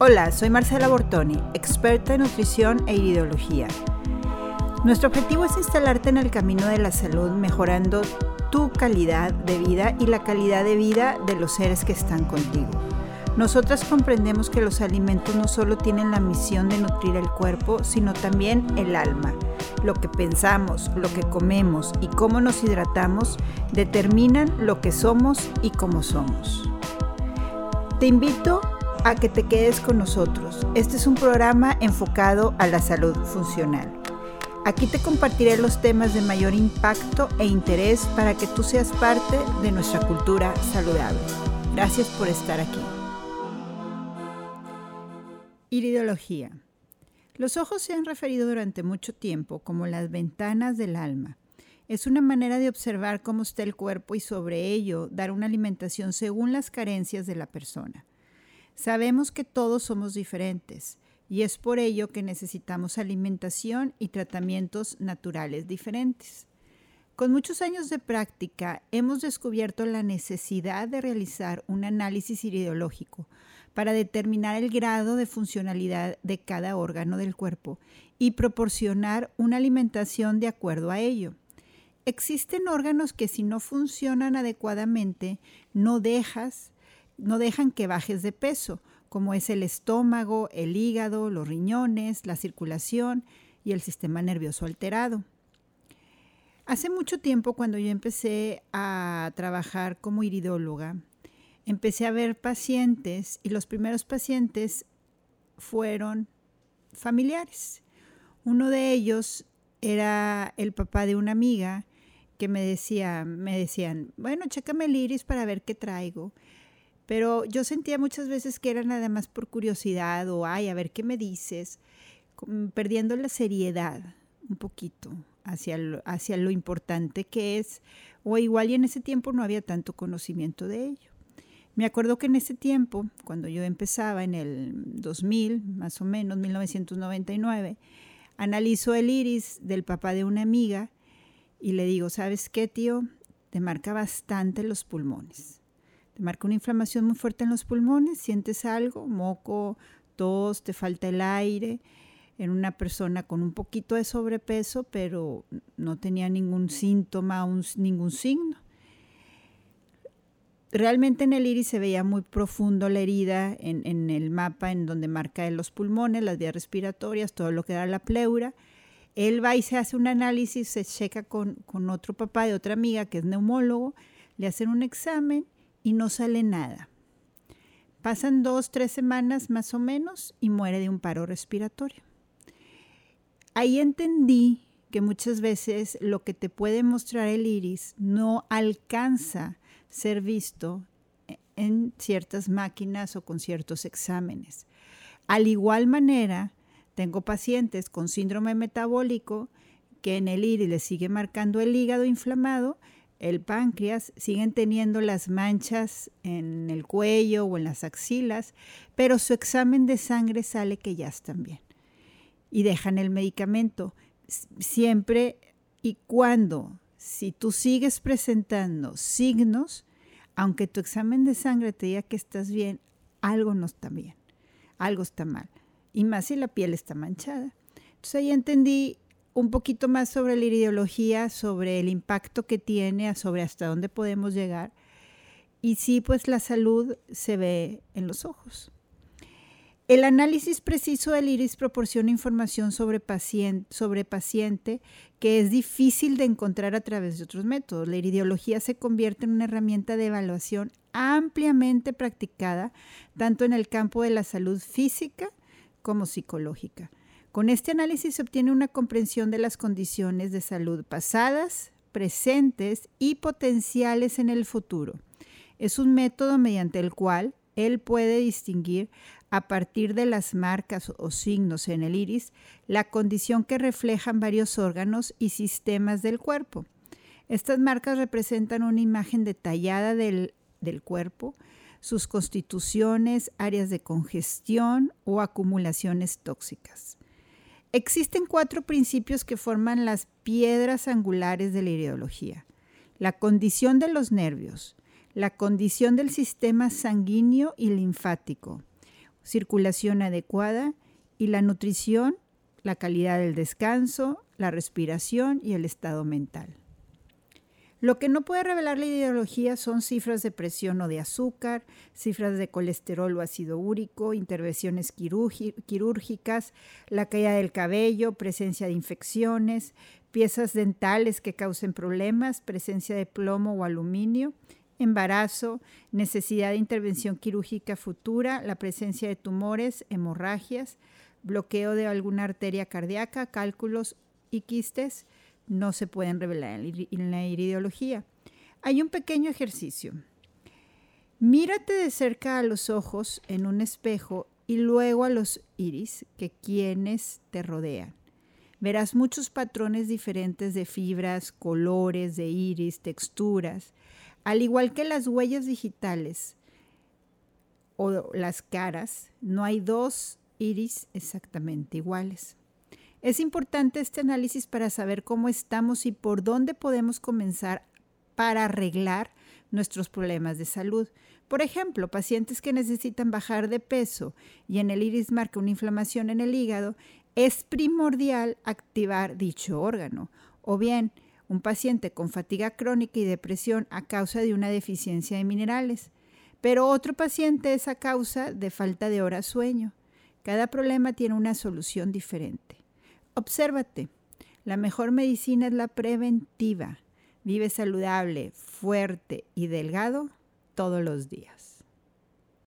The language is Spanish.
Hola, soy Marcela Bortoni, experta en nutrición e iridología. Nuestro objetivo es instalarte en el camino de la salud mejorando tu calidad de vida y la calidad de vida de los seres que están contigo. Nosotras comprendemos que los alimentos no solo tienen la misión de nutrir el cuerpo, sino también el alma. Lo que pensamos, lo que comemos y cómo nos hidratamos determinan lo que somos y cómo somos. Te invito que te quedes con nosotros. Este es un programa enfocado a la salud funcional. Aquí te compartiré los temas de mayor impacto e interés para que tú seas parte de nuestra cultura saludable. Gracias por estar aquí. Iridología. Los ojos se han referido durante mucho tiempo como las ventanas del alma. Es una manera de observar cómo está el cuerpo y sobre ello dar una alimentación según las carencias de la persona. Sabemos que todos somos diferentes y es por ello que necesitamos alimentación y tratamientos naturales diferentes. Con muchos años de práctica hemos descubierto la necesidad de realizar un análisis iridológico para determinar el grado de funcionalidad de cada órgano del cuerpo y proporcionar una alimentación de acuerdo a ello. Existen órganos que si no funcionan adecuadamente no dejas no dejan que bajes de peso, como es el estómago, el hígado, los riñones, la circulación y el sistema nervioso alterado. Hace mucho tiempo, cuando yo empecé a trabajar como iridóloga, empecé a ver pacientes y los primeros pacientes fueron familiares. Uno de ellos era el papá de una amiga que me decía, me decían, bueno, chécame el iris para ver qué traigo. Pero yo sentía muchas veces que era nada más por curiosidad o, ay, a ver qué me dices, perdiendo la seriedad un poquito hacia lo, hacia lo importante que es, o igual y en ese tiempo no había tanto conocimiento de ello. Me acuerdo que en ese tiempo, cuando yo empezaba en el 2000, más o menos, 1999, analizo el iris del papá de una amiga y le digo, ¿sabes qué, tío? Te marca bastante los pulmones marca una inflamación muy fuerte en los pulmones, sientes algo, moco, tos, te falta el aire, en una persona con un poquito de sobrepeso, pero no tenía ningún síntoma, ningún signo. Realmente en el iris se veía muy profundo la herida en, el mapa en donde marca los pulmones, las vías respiratorias, todo lo que da la pleura. Él va y se hace un análisis, se checa con, con otro papá de otra amiga que es neumólogo, le hacen un examen y no sale nada. Pasan dos, tres semanas más o menos y muere de un paro respiratorio. Ahí entendí que muchas veces lo que te puede mostrar el iris no alcanza ser visto en ciertas máquinas o con ciertos exámenes. Al igual manera, tengo pacientes con síndrome metabólico que en el iris le sigue marcando el hígado inflamado el páncreas, siguen teniendo las manchas en el cuello o en las axilas, pero su examen de sangre sale que ya están bien. Y dejan el medicamento siempre y cuando, si tú sigues presentando signos, aunque tu examen de sangre te diga que estás bien, algo no está bien, algo está mal. Y más si la piel está manchada. Entonces ahí entendí un poquito más sobre la ideología, sobre el impacto que tiene, sobre hasta dónde podemos llegar. Y sí, pues la salud se ve en los ojos. El análisis preciso del iris proporciona información sobre paciente, sobre paciente que es difícil de encontrar a través de otros métodos. La iridiología se convierte en una herramienta de evaluación ampliamente practicada tanto en el campo de la salud física como psicológica. Con este análisis se obtiene una comprensión de las condiciones de salud pasadas, presentes y potenciales en el futuro. Es un método mediante el cual él puede distinguir a partir de las marcas o signos en el iris la condición que reflejan varios órganos y sistemas del cuerpo. Estas marcas representan una imagen detallada del, del cuerpo, sus constituciones, áreas de congestión o acumulaciones tóxicas. Existen cuatro principios que forman las piedras angulares de la ideología. La condición de los nervios, la condición del sistema sanguíneo y linfático, circulación adecuada y la nutrición, la calidad del descanso, la respiración y el estado mental. Lo que no puede revelar la ideología son cifras de presión o de azúcar, cifras de colesterol o ácido úrico, intervenciones quirúrgicas, la caída del cabello, presencia de infecciones, piezas dentales que causen problemas, presencia de plomo o aluminio, embarazo, necesidad de intervención quirúrgica futura, la presencia de tumores, hemorragias, bloqueo de alguna arteria cardíaca, cálculos y quistes, no se pueden revelar en la irideología. Hay un pequeño ejercicio. Mírate de cerca a los ojos en un espejo y luego a los iris que quienes te rodean. Verás muchos patrones diferentes de fibras, colores de iris, texturas, al igual que las huellas digitales o las caras, no hay dos iris exactamente iguales. Es importante este análisis para saber cómo estamos y por dónde podemos comenzar para arreglar nuestros problemas de salud. Por ejemplo, pacientes que necesitan bajar de peso y en el iris marca una inflamación en el hígado, es primordial activar dicho órgano. O bien, un paciente con fatiga crónica y depresión a causa de una deficiencia de minerales. Pero otro paciente es a causa de falta de hora sueño. Cada problema tiene una solución diferente. Obsérvate. La mejor medicina es la preventiva. Vive saludable, fuerte y delgado todos los días.